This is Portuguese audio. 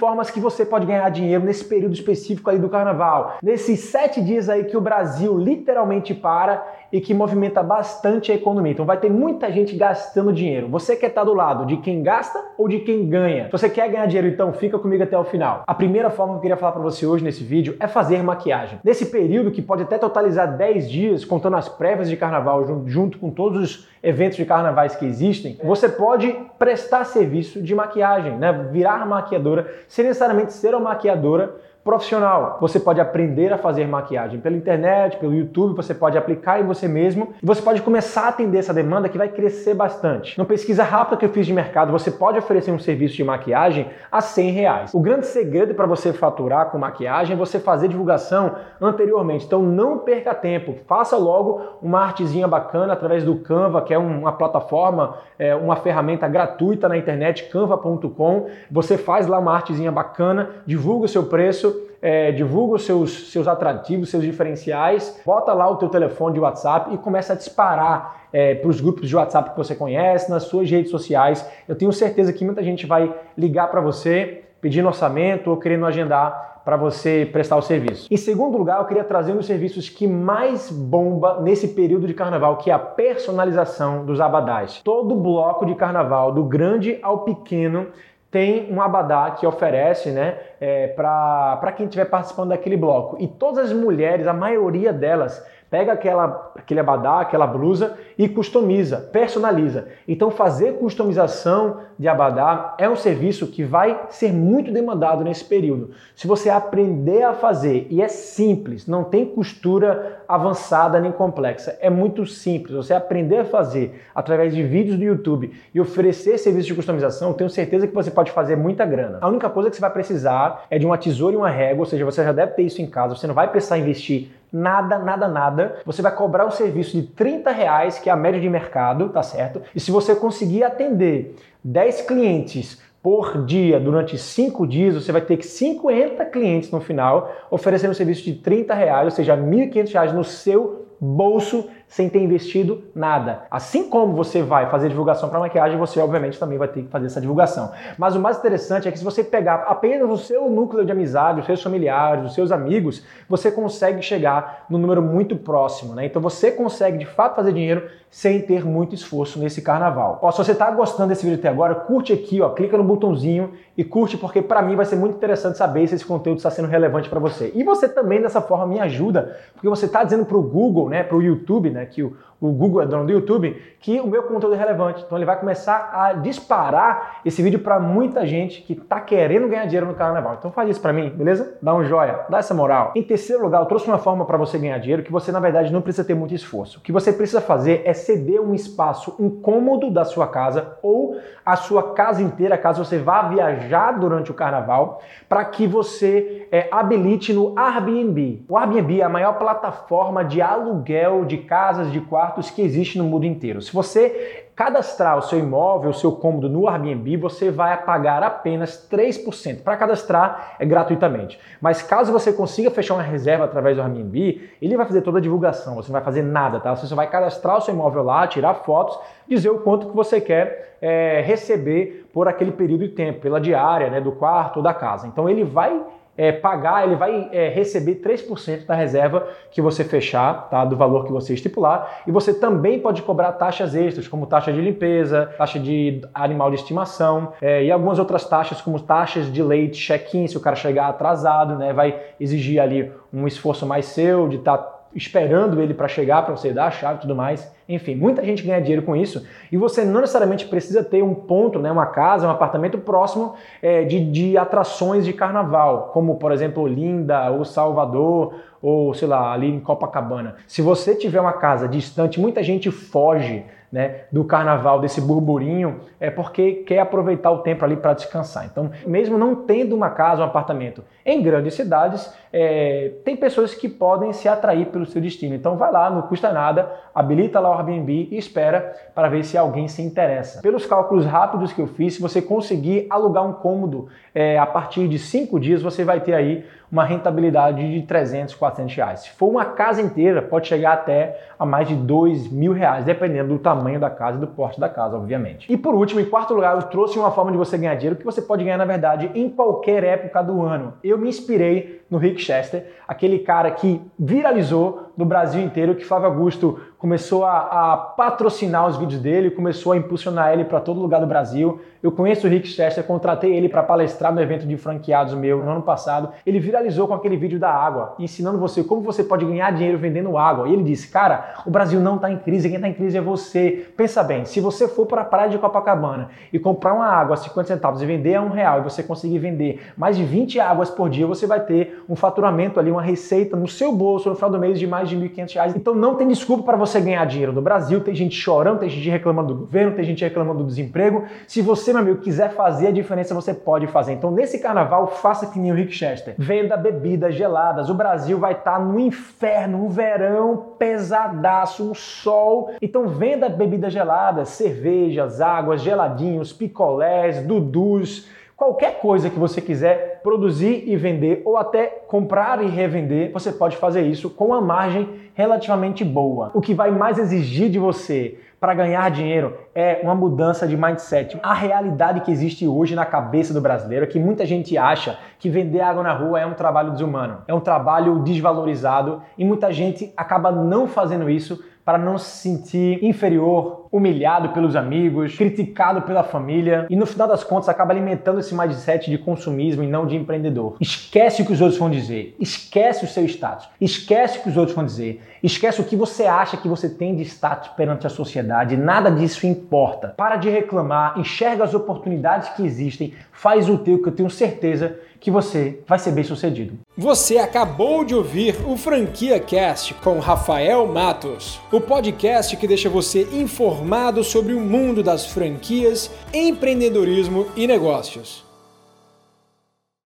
formas que você pode ganhar dinheiro nesse período específico aí do carnaval. Nesses sete dias aí que o Brasil literalmente para e que movimenta bastante a economia. Então vai ter muita gente gastando dinheiro. Você quer estar do lado de quem gasta ou de quem ganha? Se você quer ganhar dinheiro, então fica comigo até o final. A primeira forma que eu queria falar para você hoje nesse vídeo é fazer maquiagem. Nesse período que pode até totalizar 10 dias, contando as prévias de carnaval junto com todos os eventos de carnavais que existem, você pode prestar serviço de maquiagem, né? Virar maquiadora, sem necessariamente ser uma maquiadora profissional. Você pode aprender a fazer maquiagem pela internet, pelo YouTube, você pode aplicar em você mesmo e você pode começar a atender essa demanda que vai crescer bastante. Numa pesquisa rápida que eu fiz de mercado, você pode oferecer um serviço de maquiagem a 100 reais. O grande segredo para você faturar com maquiagem é você fazer divulgação anteriormente. Então não perca tempo, faça logo uma artezinha bacana através do Canva, que é uma plataforma, é, uma ferramenta gratuita na internet, canva.com. Você faz lá uma artezinha bacana, divulga o seu preço é, divulga os seus, seus atrativos, seus diferenciais, bota lá o teu telefone de WhatsApp e começa a disparar é, para os grupos de WhatsApp que você conhece, nas suas redes sociais. Eu tenho certeza que muita gente vai ligar para você pedindo orçamento ou querendo agendar para você prestar o serviço. Em segundo lugar, eu queria trazer um dos serviços que mais bomba nesse período de carnaval, que é a personalização dos abadás. Todo bloco de carnaval, do grande ao pequeno, tem um abadá que oferece né, é, para quem estiver participando daquele bloco. E todas as mulheres, a maioria delas, pega aquela, aquele abadá, aquela blusa e customiza, personaliza. Então fazer customização de abadá é um serviço que vai ser muito demandado nesse período. Se você aprender a fazer, e é simples, não tem costura avançada nem complexa, é muito simples. Você aprender a fazer através de vídeos do YouTube e oferecer serviço de customização, tenho certeza que você pode fazer muita grana. A única coisa que você vai precisar é de uma tesoura e uma régua, ou seja, você já deve ter isso em casa, você não vai precisar investir nada, nada, nada. Você vai cobrar um serviço de 30 reais, que é a média de mercado, tá certo? E se você conseguir atender 10 clientes por dia durante 5 dias, você vai ter que 50 clientes no final, oferecendo um serviço de 30 reais, ou seja, 1.500 reais no seu bolso sem ter investido nada. Assim como você vai fazer divulgação para maquiagem, você obviamente também vai ter que fazer essa divulgação. Mas o mais interessante é que se você pegar apenas o seu núcleo de amizade, os seus familiares, os seus amigos, você consegue chegar no número muito próximo, né? Então você consegue de fato fazer dinheiro sem ter muito esforço nesse carnaval. Ó, se você está gostando desse vídeo até agora, curte aqui, ó, clica no botãozinho e curte porque para mim vai ser muito interessante saber se esse conteúdo está sendo relevante para você. E você também dessa forma me ajuda, porque você está dizendo para o Google, né, para o YouTube, né, né, que o, o Google é dono do YouTube, que o meu conteúdo é relevante. Então ele vai começar a disparar esse vídeo para muita gente que está querendo ganhar dinheiro no carnaval. Então faz isso para mim, beleza? Dá um joia, dá essa moral. Em terceiro lugar, eu trouxe uma forma para você ganhar dinheiro que você na verdade não precisa ter muito esforço. O que você precisa fazer é ceder um espaço, um cômodo da sua casa ou a sua casa inteira, caso você vá viajar durante o carnaval, para que você é, habilite no Airbnb. O Airbnb é a maior plataforma de aluguel de casa casas de quartos que existe no mundo inteiro. Se você cadastrar o seu imóvel, o seu cômodo no Airbnb, você vai pagar apenas 3%. Para cadastrar é gratuitamente. Mas caso você consiga fechar uma reserva através do Airbnb, ele vai fazer toda a divulgação, você não vai fazer nada, tá? Você só vai cadastrar o seu imóvel lá, tirar fotos, dizer o quanto que você quer é, receber por aquele período de tempo, pela diária, né, do quarto ou da casa. Então ele vai é, pagar, ele vai é, receber 3% da reserva que você fechar, tá? Do valor que você estipular. E você também pode cobrar taxas extras, como taxa de limpeza, taxa de animal de estimação é, e algumas outras taxas, como taxas de leite, check-in, se o cara chegar atrasado, né? Vai exigir ali um esforço mais seu de estar tá esperando ele para chegar, para você dar a chave e tudo mais. Enfim, muita gente ganha dinheiro com isso e você não necessariamente precisa ter um ponto, né, uma casa, um apartamento próximo é, de, de atrações de carnaval, como por exemplo Olinda ou Salvador ou sei lá, ali em Copacabana. Se você tiver uma casa distante, muita gente foge né, do carnaval, desse burburinho, é porque quer aproveitar o tempo ali para descansar. Então, mesmo não tendo uma casa, um apartamento em grandes cidades, é, tem pessoas que podem se atrair pelo seu destino. Então, vai lá, não custa nada, habilita lá o Airbnb e espera para ver se alguém se interessa. Pelos cálculos rápidos que eu fiz, se você conseguir alugar um cômodo é, a partir de cinco dias, você vai ter aí uma rentabilidade de 300, 400 reais. Se for uma casa inteira, pode chegar até a mais de 2 mil reais, dependendo do tamanho da casa e do porte da casa, obviamente. E por último, em quarto lugar, eu trouxe uma forma de você ganhar dinheiro que você pode ganhar, na verdade, em qualquer época do ano. Eu me inspirei no Rick Chester, aquele cara que viralizou no Brasil inteiro, que Flávio Augusto começou a, a, patrocinar os vídeos dele, começou a impulsionar ele para todo lugar do Brasil. Eu conheço o Rick Chester, contratei ele para palestrar no evento de franqueados meu no ano passado. Ele viralizou com aquele vídeo da água, ensinando você como você pode ganhar dinheiro vendendo água. E ele disse: Cara, o Brasil não está em crise, quem está em crise é você. Pensa bem, se você for para a praia de Copacabana e comprar uma água a 50 centavos e vender a um real e você conseguir vender mais de 20 águas por dia, você vai ter um faturamento ali, uma receita no seu bolso no final do mês de mais de R$ 1.500. Então não tem desculpa para você ganhar dinheiro no Brasil, tem gente chorando, tem gente reclamando do governo, tem gente reclamando do desemprego. Se você, meu amigo, quiser fazer a diferença, você pode fazer. Então, nesse carnaval, faça que nem o Rick Chester. Venda bebidas geladas. O Brasil vai estar tá no inferno, um verão pesadaço, um sol. Então, venda bebidas geladas, cervejas, águas, geladinhos, picolés, dudus Qualquer coisa que você quiser produzir e vender ou até comprar e revender, você pode fazer isso com uma margem relativamente boa. O que vai mais exigir de você para ganhar dinheiro é uma mudança de mindset. A realidade que existe hoje na cabeça do brasileiro é que muita gente acha que vender água na rua é um trabalho desumano, é um trabalho desvalorizado e muita gente acaba não fazendo isso para não se sentir inferior, humilhado pelos amigos, criticado pela família e no final das contas acaba alimentando esse mindset de consumismo e não de empreendedor. Esquece o que os outros vão dizer, esquece o seu status, esquece o que os outros vão dizer, esquece o que você acha que você tem de status perante a sociedade, nada disso importa. Para de reclamar, enxerga as oportunidades que existem, faz o teu que eu tenho certeza que você vai ser bem sucedido. Você acabou de ouvir o Franquia Cast com Rafael Matos, o podcast que deixa você informado sobre o mundo das franquias, empreendedorismo e negócios.